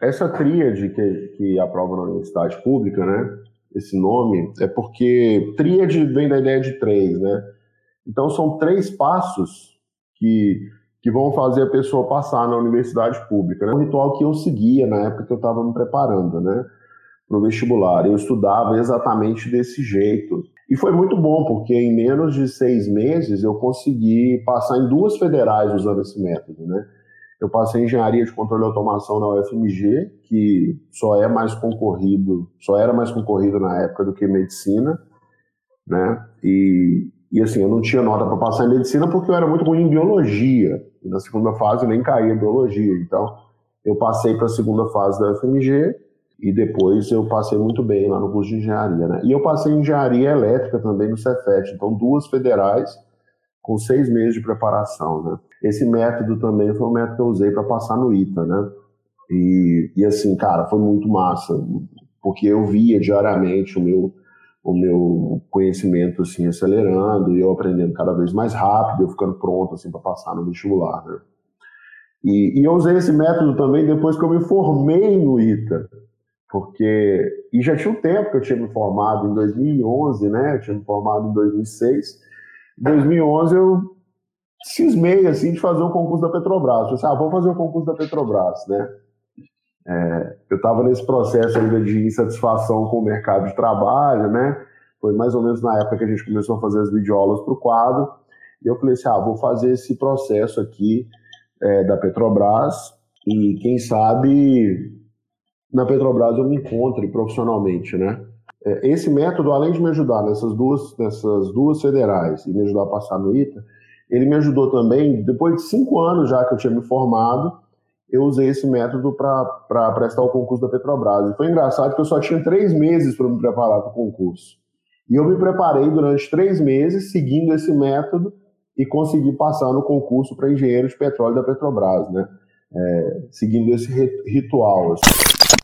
essa tríade que, que aprova na universidade pública, né? Esse nome é porque tríade vem da ideia de três, né? Então são três passos que, que vão fazer a pessoa passar na universidade pública. Né? Um ritual que eu seguia na época que eu estava me preparando, né? Para o vestibular. Eu estudava exatamente desse jeito. E foi muito bom, porque em menos de seis meses eu consegui passar em duas federais usando esse método, né? Eu passei em engenharia de controle e automação na UFMG, que só é mais concorrido, só era mais concorrido na época do que medicina, né? E, e assim, eu não tinha nota para passar em medicina porque eu era muito ruim em biologia. E na segunda fase nem caía em biologia. Então, eu passei para a segunda fase da UFMG e depois eu passei muito bem lá no curso de engenharia, né? E eu passei em engenharia elétrica também no Cefet, então duas federais com seis meses de preparação, né? Esse método também foi um método que eu usei para passar no ITA, né? E, e assim, cara, foi muito massa, porque eu via diariamente o meu o meu conhecimento assim acelerando e eu aprendendo cada vez mais rápido, eu ficando pronto assim para passar no vestibular, né? E, e, eu usei esse método também depois que eu me formei no ITA, porque e já tinha um tempo que eu tinha me formado em 2011, né? Eu tinha me formado em 2006. Em 2011 eu cismei assim de fazer um concurso da Petrobras. Eu disse, ah, vou fazer o concurso da Petrobras, né? É, eu estava nesse processo ainda de insatisfação com o mercado de trabalho, né? Foi mais ou menos na época que a gente começou a fazer as videoaulas para o quadro. E eu falei assim: ah, vou fazer esse processo aqui é, da Petrobras e quem sabe na Petrobras eu me encontre profissionalmente, né? É, esse método, além de me ajudar nessas duas, nessas duas federais e me ajudar a passar no ITA, ele me ajudou também, depois de cinco anos já que eu tinha me formado, eu usei esse método para prestar o concurso da Petrobras. E foi engraçado que eu só tinha três meses para me preparar para o concurso. E eu me preparei durante três meses seguindo esse método e consegui passar no concurso para engenheiro de petróleo da Petrobras, né? É, seguindo esse ritual. Assim.